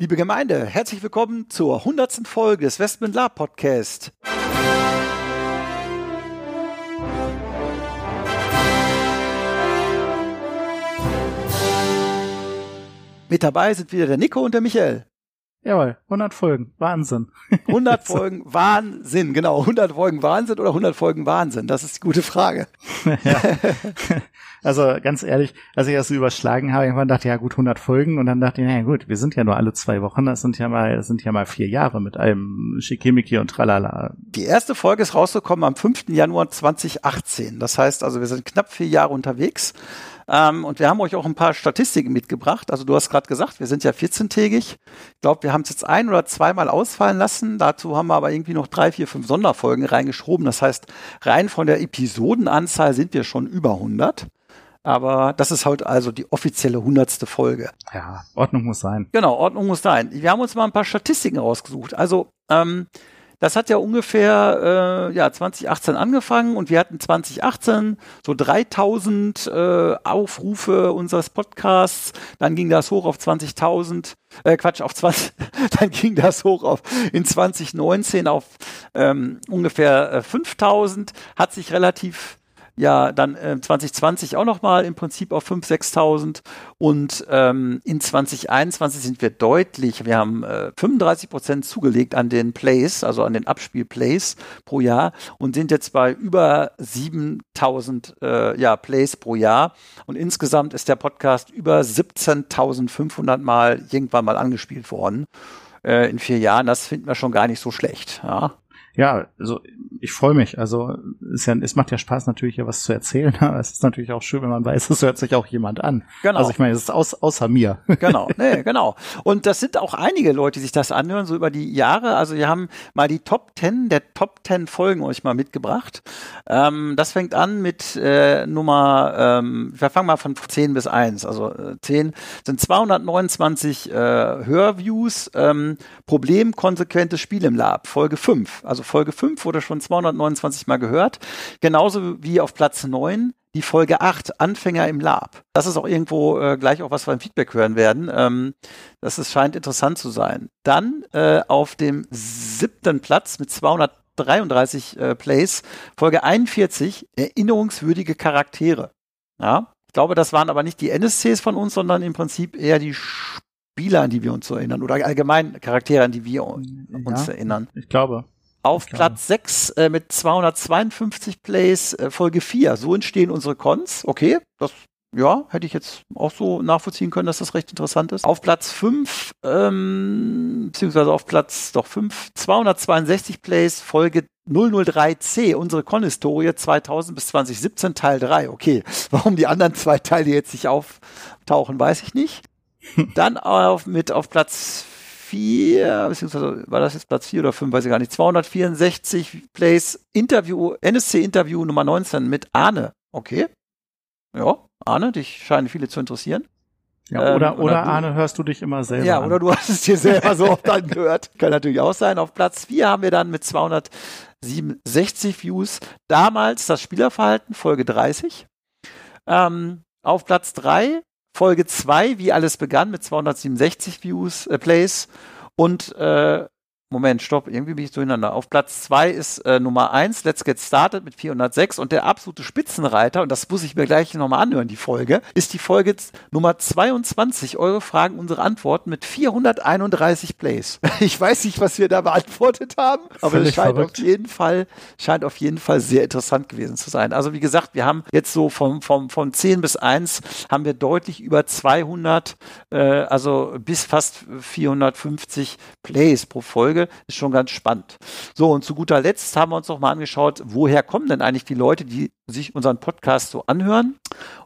Liebe Gemeinde, herzlich willkommen zur 100. Folge des Westman Lab Podcast. Mit dabei sind wieder der Nico und der Michael. Jawohl, 100 Folgen, Wahnsinn. 100 Folgen Wahnsinn, genau. 100 Folgen Wahnsinn oder 100 Folgen Wahnsinn? Das ist die gute Frage. ja. Also ganz ehrlich, als ich das so überschlagen habe, irgendwann dachte ich, ja gut, 100 Folgen und dann dachte ich, naja gut, wir sind ja nur alle zwei Wochen, das sind ja mal, das sind ja mal vier Jahre mit einem Schickimicki und Tralala. Die erste Folge ist rausgekommen am 5. Januar 2018. Das heißt also, wir sind knapp vier Jahre unterwegs. Ähm, und wir haben euch auch ein paar Statistiken mitgebracht. Also du hast gerade gesagt, wir sind ja 14-tägig. Ich glaube, wir haben es jetzt ein oder zweimal ausfallen lassen. Dazu haben wir aber irgendwie noch drei, vier, fünf Sonderfolgen reingeschoben. Das heißt, rein von der Episodenanzahl sind wir schon über 100. Aber das ist halt also die offizielle hundertste Folge. Ja, Ordnung muss sein. Genau, Ordnung muss sein. Wir haben uns mal ein paar Statistiken rausgesucht. Also, ähm, das hat ja ungefähr äh, ja 2018 angefangen und wir hatten 2018 so 3000 äh, Aufrufe unseres Podcasts. Dann ging das hoch auf 20.000, äh, Quatsch, auf 20, dann ging das hoch auf in 2019 auf ähm, ungefähr äh, 5000, hat sich relativ ja dann äh, 2020 auch nochmal im Prinzip auf 5.000, 6.000 und ähm, in 2021 sind wir deutlich, wir haben äh, 35 Prozent zugelegt an den Plays, also an den Abspielplays pro Jahr und sind jetzt bei über 7.000 äh, ja, Plays pro Jahr und insgesamt ist der Podcast über 17.500 Mal irgendwann mal angespielt worden äh, in vier Jahren. Das finden wir schon gar nicht so schlecht. Ja ja, also ich freue mich. Also es, ja, es macht ja Spaß natürlich ja was zu erzählen, aber es ist natürlich auch schön, wenn man weiß, es hört sich auch jemand an. Genau. Also ich meine, es ist aus, außer mir. Genau, nee, genau. Und das sind auch einige Leute, die sich das anhören, so über die Jahre. Also wir haben mal die Top 10 der Top 10 Folgen euch mal mitgebracht. Ähm, das fängt an mit äh, Nummer, ähm, wir fangen mal von 10 bis 1. Also äh, 10 sind 229 äh, Hörviews, ähm, Problem konsequentes Spiel im Lab, Folge 5. Also Folge 5 wurde schon 229 Mal gehört. Genauso wie auf Platz 9 die Folge 8, Anfänger im Lab. Das ist auch irgendwo äh, gleich auch was wir im Feedback hören werden. Ähm, das ist, scheint interessant zu sein. Dann äh, auf dem siebten Platz mit 233 äh, Plays, Folge 41, erinnerungswürdige Charaktere. Ja, ich glaube, das waren aber nicht die NSCs von uns, sondern im Prinzip eher die Spieler, an die wir uns erinnern oder allgemein Charaktere, an die wir uns ja, erinnern. Ich glaube. Auf Platz 6 äh, mit 252 Plays, äh, Folge 4. So entstehen unsere Cons. Okay, das ja, hätte ich jetzt auch so nachvollziehen können, dass das recht interessant ist. Auf Platz 5, ähm, beziehungsweise auf Platz doch 5, 262 Plays, Folge 003C, unsere Con-Historie 2000 bis 2017, Teil 3. Okay, warum die anderen zwei Teile jetzt nicht auftauchen, weiß ich nicht. Dann auf, mit auf Platz vier, beziehungsweise war das jetzt Platz vier oder fünf, weiß ich gar nicht, 264 Plays Interview, NSC-Interview Nummer 19 mit Arne. Okay. Ja, Arne, dich scheinen viele zu interessieren. Ja, oder, ähm, oder, oder Arne, hörst du dich immer selber Ja, an. oder du hast es dir selber so oft angehört. Kann natürlich auch sein. Auf Platz vier haben wir dann mit 267 Views damals das Spielerverhalten, Folge 30. Ähm, auf Platz drei Folge 2, wie alles begann, mit 267 Views, äh, Plays. Und äh, Moment, stopp, irgendwie bin ich durcheinander. Auf Platz zwei ist äh, Nummer eins, Let's Get Started mit 406 und der absolute Spitzenreiter, und das muss ich mir gleich nochmal anhören, die Folge, ist die Folge Nummer 22, eure Fragen, unsere Antworten mit 431 Plays. Ich weiß nicht, was wir da beantwortet haben, aber es scheint auf jeden Fall, scheint auf jeden Fall sehr interessant gewesen zu sein. Also wie gesagt, wir haben jetzt so vom, vom, von 10 bis 1 haben wir deutlich über 200, äh, also bis fast 450 Plays pro Folge. Folge ist schon ganz spannend. So, und zu guter Letzt haben wir uns noch mal angeschaut, woher kommen denn eigentlich die Leute, die sich unseren Podcast so anhören.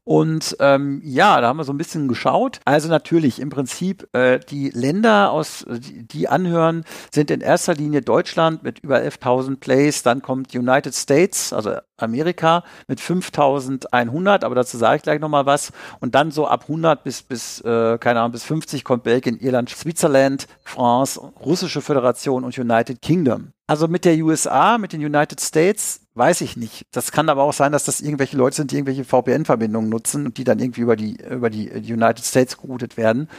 Und ähm, ja, da haben wir so ein bisschen geschaut. Also natürlich im Prinzip äh, die Länder, aus die, die anhören, sind in erster Linie Deutschland mit über 11.000 Plays. Dann kommt United States, also Amerika mit 5.100. Aber dazu sage ich gleich noch mal was. Und dann so ab 100 bis bis äh, keine Ahnung bis 50 kommt Belgien, Irland, Switzerland, France, Russische Föderation und United Kingdom. Also mit der USA, mit den United States Weiß ich nicht. Das kann aber auch sein, dass das irgendwelche Leute sind, die irgendwelche VPN-Verbindungen nutzen und die dann irgendwie über die, über die United States geroutet werden.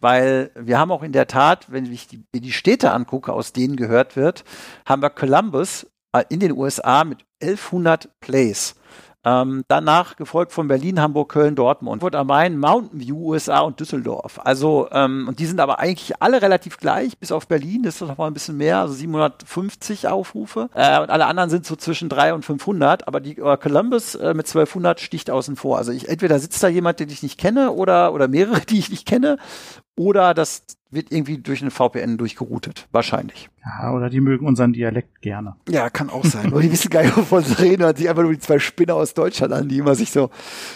Weil wir haben auch in der Tat, wenn ich die, die Städte angucke, aus denen gehört wird, haben wir Columbus äh, in den USA mit 1100 Plays. Ähm, danach gefolgt von Berlin, Hamburg, Köln, Dortmund, Frankfurt am Main, Mountain View, USA und Düsseldorf. Also, ähm, und die sind aber eigentlich alle relativ gleich, bis auf Berlin, das ist noch mal ein bisschen mehr, also 750 Aufrufe. Äh, und alle anderen sind so zwischen 3 und 500, aber die äh, Columbus äh, mit 1200 sticht außen vor. Also ich, entweder sitzt da jemand, den ich nicht kenne, oder, oder mehrere, die ich nicht kenne, oder das wird irgendwie durch eine VPN durchgeroutet. Wahrscheinlich. Ja, oder die mögen unseren Dialekt gerne. Ja, kann auch sein. oder die wissen gar nicht, wovon sie reden, und sich einfach nur die zwei Spinner aus Deutschland an, die immer sich so,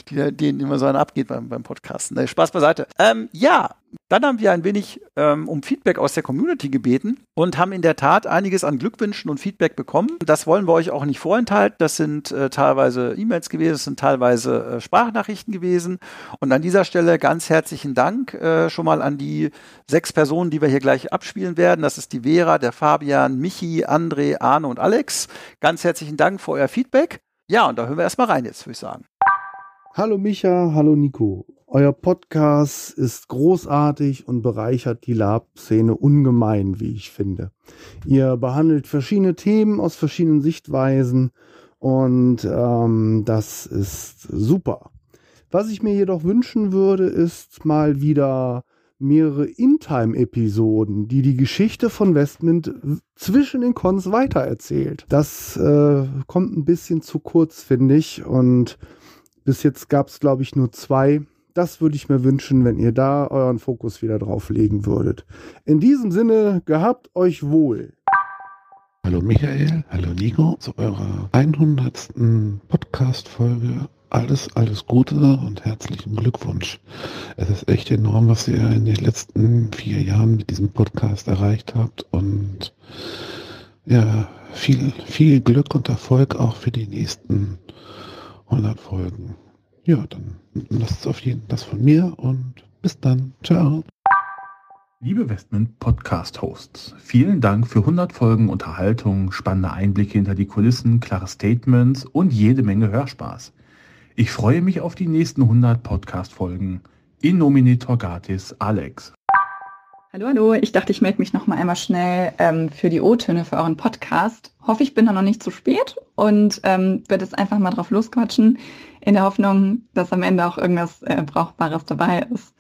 die, denen immer so einen abgeht beim, beim Podcasten. Nee, Spaß beiseite. Ähm, ja, dann haben wir ein wenig ähm, um Feedback aus der Community gebeten und haben in der Tat einiges an Glückwünschen und Feedback bekommen. Das wollen wir euch auch nicht vorenthalten. Das sind äh, teilweise E-Mails gewesen, das sind teilweise äh, Sprachnachrichten gewesen. Und an dieser Stelle ganz herzlichen Dank äh, schon mal an die sechs Personen, die wir hier gleich abspielen werden. Das ist die Vera, der Fabian, Michi, André, Arne und Alex. Ganz herzlichen Dank für euer Feedback. Ja, und da hören wir erstmal rein jetzt, würde ich sagen. Hallo Micha, hallo Nico. Euer Podcast ist großartig und bereichert die Lab-Szene ungemein, wie ich finde. Ihr behandelt verschiedene Themen aus verschiedenen Sichtweisen und ähm, das ist super. Was ich mir jedoch wünschen würde, ist mal wieder mehrere In-Time-Episoden, die die Geschichte von Westmint zwischen den Cons weitererzählt. Das äh, kommt ein bisschen zu kurz, finde ich. Und bis jetzt gab es, glaube ich, nur zwei das würde ich mir wünschen, wenn ihr da euren Fokus wieder drauf legen würdet. In diesem Sinne, gehabt euch wohl. Hallo Michael, hallo Nico, zu eurer 100. Podcast-Folge. Alles, alles Gute und herzlichen Glückwunsch. Es ist echt enorm, was ihr in den letzten vier Jahren mit diesem Podcast erreicht habt und ja, viel, viel Glück und Erfolg auch für die nächsten 100 Folgen. Ja, dann lasst es auf jeden Fall das von mir und bis dann. Ciao. Liebe Westment Podcast Hosts, vielen Dank für 100 Folgen Unterhaltung, spannende Einblicke hinter die Kulissen, klare Statements und jede Menge Hörspaß. Ich freue mich auf die nächsten 100 Podcast Folgen. In nomine Torgatis Alex. Hallo, hallo. Ich dachte, ich melde mich noch mal einmal schnell ähm, für die O-Töne für euren Podcast. Hoffe, ich bin da noch nicht zu spät und ähm, werde jetzt einfach mal drauf losquatschen in der Hoffnung, dass am Ende auch irgendwas äh, Brauchbares dabei ist.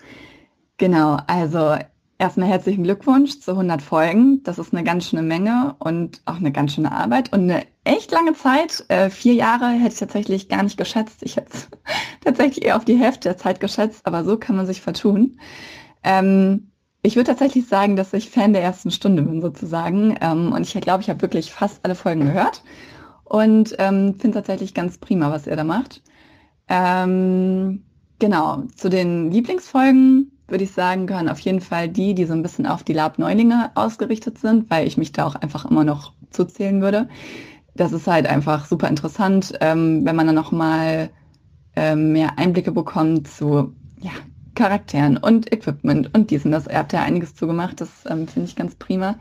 Genau, also erstmal herzlichen Glückwunsch zu 100 Folgen. Das ist eine ganz schöne Menge und auch eine ganz schöne Arbeit und eine echt lange Zeit. Äh, vier Jahre hätte ich tatsächlich gar nicht geschätzt. Ich hätte tatsächlich eher auf die Hälfte der Zeit geschätzt, aber so kann man sich vertun. Ähm, ich würde tatsächlich sagen, dass ich Fan der ersten Stunde bin sozusagen. Ähm, und ich glaube, ich habe wirklich fast alle Folgen gehört und ähm, finde tatsächlich ganz prima, was ihr da macht. Ähm, genau, zu den Lieblingsfolgen würde ich sagen, gehören auf jeden Fall die, die so ein bisschen auf die Lab-Neulinge ausgerichtet sind, weil ich mich da auch einfach immer noch zuzählen würde. Das ist halt einfach super interessant, ähm, wenn man dann nochmal ähm, mehr Einblicke bekommt zu ja, Charakteren und Equipment und diesen. Das, ihr habt ja einiges zugemacht, das ähm, finde ich ganz prima.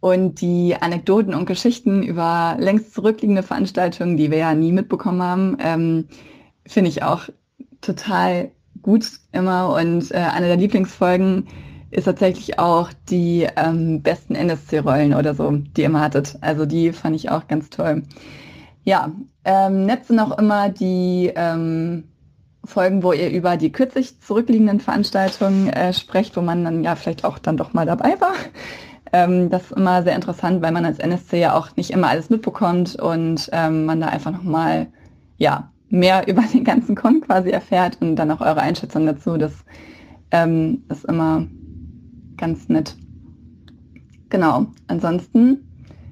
Und die Anekdoten und Geschichten über längst zurückliegende Veranstaltungen, die wir ja nie mitbekommen haben, ähm, finde ich auch total gut immer. Und äh, eine der Lieblingsfolgen ist tatsächlich auch die ähm, besten NSC-Rollen oder so, die ihr immer hattet. Also die fand ich auch ganz toll. Ja, ähm, nett sind immer die ähm, Folgen, wo ihr über die kürzlich zurückliegenden Veranstaltungen äh, sprecht, wo man dann ja vielleicht auch dann doch mal dabei war. Ähm, das ist immer sehr interessant, weil man als NSC ja auch nicht immer alles mitbekommt und ähm, man da einfach nochmal ja, mehr über den ganzen Con quasi erfährt und dann auch eure Einschätzung dazu. Das ähm, ist immer ganz nett. genau, ansonsten,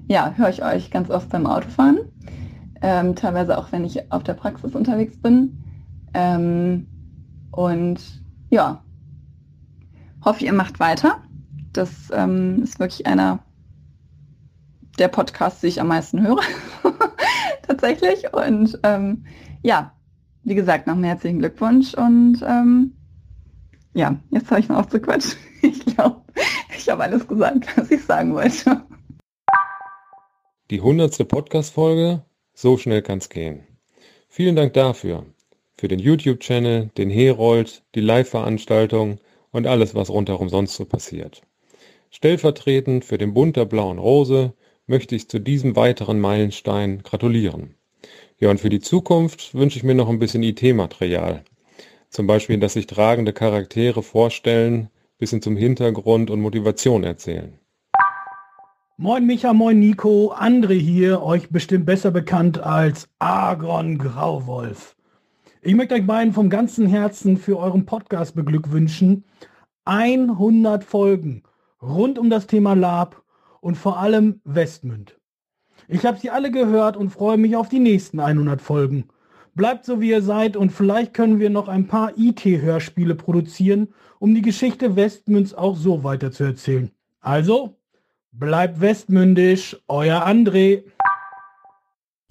ja, höre ich euch ganz oft beim Autofahren. Ähm, teilweise auch, wenn ich auf der Praxis unterwegs bin. Ähm, und ja, hoffe, ihr macht weiter. Das ähm, ist wirklich einer der Podcasts, die ich am meisten höre. Tatsächlich. Und ähm, ja, wie gesagt, noch einen herzlichen Glückwunsch und ähm, ja, jetzt habe ich mal aufzuquatschen. Ich glaube, ich habe alles gesagt, was ich sagen wollte. Die hundertste Podcast-Folge, so schnell kann's gehen. Vielen Dank dafür. Für den YouTube-Channel, den Herold, die Live-Veranstaltung und alles, was rundherum sonst so passiert. Stellvertretend für den Bund der Blauen Rose möchte ich zu diesem weiteren Meilenstein gratulieren. Ja, und für die Zukunft wünsche ich mir noch ein bisschen IT-Material. Zum Beispiel, dass sich tragende Charaktere vorstellen, bisschen zum Hintergrund und Motivation erzählen. Moin Micha, moin Nico, André hier, euch bestimmt besser bekannt als Argon Grauwolf. Ich möchte euch beiden vom ganzen Herzen für euren Podcast beglückwünschen. 100 Folgen rund um das Thema Lab und vor allem Westmünd. Ich habe sie alle gehört und freue mich auf die nächsten 100 Folgen. Bleibt so wie ihr seid und vielleicht können wir noch ein paar IT-Hörspiele produzieren, um die Geschichte Westmünds auch so weiter zu erzählen. Also, bleibt westmündisch, euer André.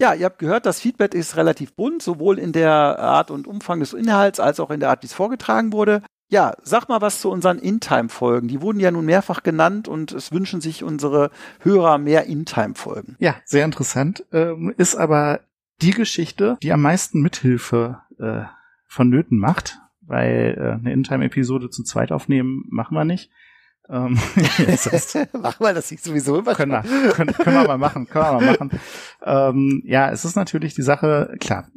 Ja, ihr habt gehört, das Feedback ist relativ bunt, sowohl in der Art und Umfang des Inhalts als auch in der Art, wie es vorgetragen wurde. Ja, sag mal was zu unseren In-Time-Folgen. Die wurden ja nun mehrfach genannt und es wünschen sich unsere Hörer mehr In-Time-Folgen. Ja, sehr interessant. Ähm, ist aber die Geschichte, die am meisten Mithilfe äh, vonnöten macht, weil äh, eine In-Time-Episode zu zweit aufnehmen machen wir nicht. Ähm, das heißt, Mach mal, das sieht sowieso immer können wir, können, können wir mal machen, können wir mal machen. Ähm, ja, es ist natürlich die Sache, klar,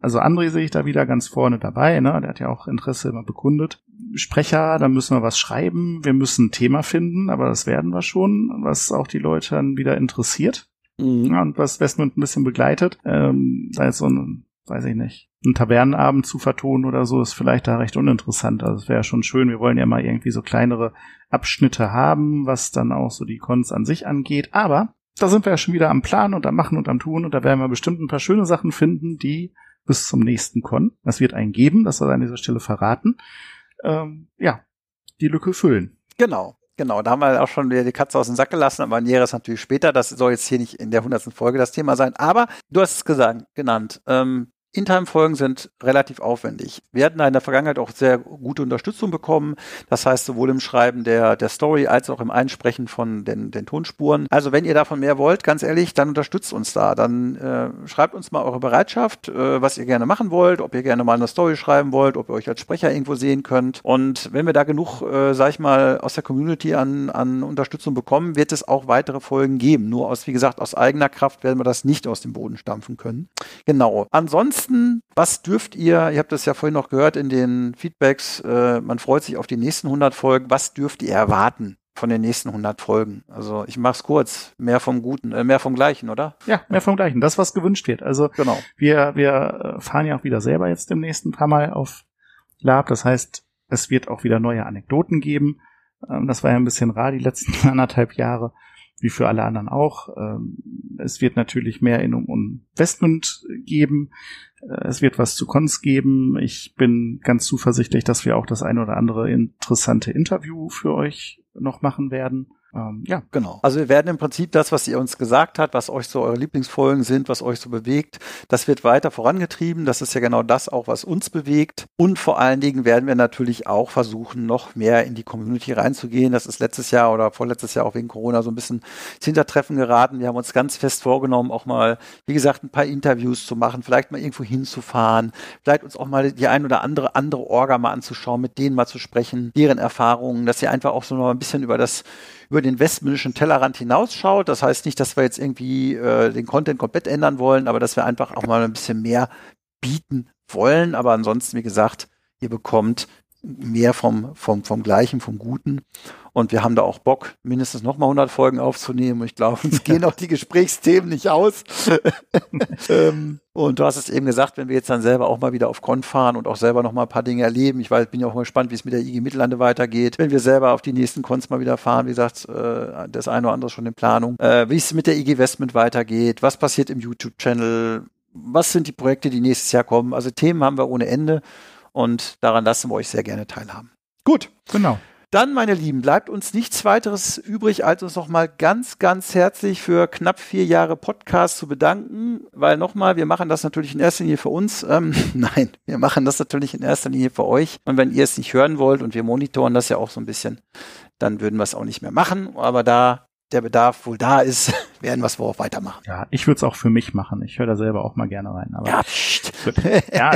also André sehe ich da wieder ganz vorne dabei, ne? Der hat ja auch Interesse immer bekundet. Sprecher, da müssen wir was schreiben, wir müssen ein Thema finden, aber das werden wir schon, was auch die Leute dann wieder interessiert. Mhm. Ja, und was Westmund ein bisschen begleitet. Ähm, da ist so ein, weiß ich nicht, einen Tavernenabend zu vertonen oder so, ist vielleicht da recht uninteressant. Also es wäre schon schön, wir wollen ja mal irgendwie so kleinere Abschnitte haben, was dann auch so die Cons an sich angeht. Aber da sind wir ja schon wieder am Plan und am Machen und am Tun und da werden wir bestimmt ein paar schöne Sachen finden, die bis zum nächsten Con, das wird einen geben, das soll an dieser Stelle verraten, ähm, ja, die Lücke füllen. Genau. Genau, da haben wir auch schon wieder die Katze aus dem Sack gelassen, aber Näheres natürlich später. Das soll jetzt hier nicht in der hundertsten Folge das Thema sein. Aber du hast es gesagt, genannt. Ähm, In-Time-Folgen sind relativ aufwendig. Wir hatten in der Vergangenheit auch sehr gute Unterstützung bekommen. Das heißt, sowohl im Schreiben der, der Story als auch im Einsprechen von den, den Tonspuren. Also wenn ihr davon mehr wollt, ganz ehrlich, dann unterstützt uns da. Dann äh, schreibt uns mal eure Bereitschaft, äh, was ihr gerne machen wollt, ob ihr gerne mal eine Story schreiben wollt, ob ihr euch als Sprecher irgendwo sehen könnt. Und wenn wir da genug, äh, sag ich mal, aus der Community an, an Unterstützung bekommen, wird es auch weitere Folgen geben. Nur aus, wie gesagt, aus eigener Kraft werden wir das nicht aus dem Boden stampfen können. Genau. Ansonsten Ansonsten, was dürft ihr, ihr habt das ja vorhin noch gehört in den Feedbacks, äh, man freut sich auf die nächsten 100 Folgen, was dürft ihr erwarten? von den nächsten 100 Folgen. Also ich mach's kurz, mehr vom Guten, äh, mehr vom Gleichen, oder? Ja, mehr vom Gleichen. Das, was gewünscht wird. Also genau. wir, wir fahren ja auch wieder selber jetzt demnächst ein paar Mal auf Lab. Das heißt, es wird auch wieder neue Anekdoten geben. Ähm, das war ja ein bisschen rar die letzten anderthalb Jahre wie für alle anderen auch. Ähm, es wird natürlich mehr in Investment geben. Äh, es wird was zu Cons geben. Ich bin ganz zuversichtlich, dass wir auch das ein oder andere interessante Interview für euch noch machen werden. Ähm, ja, genau. Also wir werden im Prinzip das, was ihr uns gesagt habt, was euch so eure Lieblingsfolgen sind, was euch so bewegt, das wird weiter vorangetrieben. Das ist ja genau das auch, was uns bewegt. Und vor allen Dingen werden wir natürlich auch versuchen, noch mehr in die Community reinzugehen. Das ist letztes Jahr oder vorletztes Jahr auch wegen Corona so ein bisschen ins Hintertreffen geraten. Wir haben uns ganz fest vorgenommen, auch mal, wie gesagt, ein paar Interviews zu machen, vielleicht mal irgendwo hinzufahren, vielleicht uns auch mal die ein oder andere andere Orga mal anzuschauen, mit denen mal zu sprechen, deren Erfahrungen, dass sie einfach auch so noch ein bisschen über das über den westmännischen Tellerrand hinausschaut. Das heißt nicht, dass wir jetzt irgendwie äh, den Content komplett ändern wollen, aber dass wir einfach auch mal ein bisschen mehr bieten wollen. Aber ansonsten, wie gesagt, ihr bekommt mehr vom, vom, vom Gleichen, vom Guten. Und wir haben da auch Bock, mindestens nochmal 100 Folgen aufzunehmen. Ich glaube, uns gehen auch die Gesprächsthemen nicht aus. ähm, und du hast es eben gesagt, wenn wir jetzt dann selber auch mal wieder auf Con fahren und auch selber noch mal ein paar Dinge erleben. Ich weiß, bin ja auch mal gespannt, wie es mit der IG Mittellande weitergeht. Wenn wir selber auf die nächsten Cons mal wieder fahren, wie gesagt, äh, das eine oder andere schon in Planung. Äh, wie es mit der IG Westment weitergeht, was passiert im YouTube-Channel, was sind die Projekte, die nächstes Jahr kommen. Also Themen haben wir ohne Ende und daran lassen wir euch sehr gerne teilhaben. Gut. Genau. Dann, meine Lieben, bleibt uns nichts weiteres übrig, als uns nochmal ganz, ganz herzlich für knapp vier Jahre Podcast zu bedanken, weil nochmal, wir machen das natürlich in erster Linie für uns. Ähm, nein, wir machen das natürlich in erster Linie für euch. Und wenn ihr es nicht hören wollt und wir monitoren das ja auch so ein bisschen, dann würden wir es auch nicht mehr machen. Aber da der Bedarf wohl da ist, werden wir es wohl auch weitermachen. Ja, ich würde es auch für mich machen. Ich höre da selber auch mal gerne rein. Aber ja, pst. ja,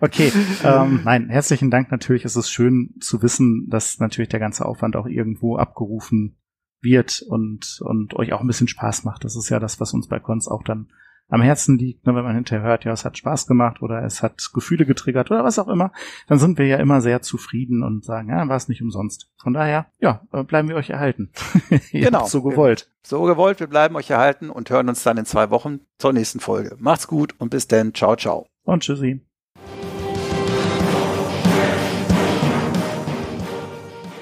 okay. Ähm, nein, herzlichen Dank. Natürlich ist es schön zu wissen, dass natürlich der ganze Aufwand auch irgendwo abgerufen wird und, und euch auch ein bisschen Spaß macht. Das ist ja das, was uns bei Cons auch dann am Herzen liegt, ne, wenn man hinterher hört, ja, es hat Spaß gemacht oder es hat Gefühle getriggert oder was auch immer, dann sind wir ja immer sehr zufrieden und sagen, ja, war es nicht umsonst. Von daher, ja, äh, bleiben wir euch erhalten. genau. So gewollt. So gewollt, wir bleiben euch erhalten und hören uns dann in zwei Wochen zur nächsten Folge. Macht's gut und bis dann. Ciao, ciao. Und tschüssi.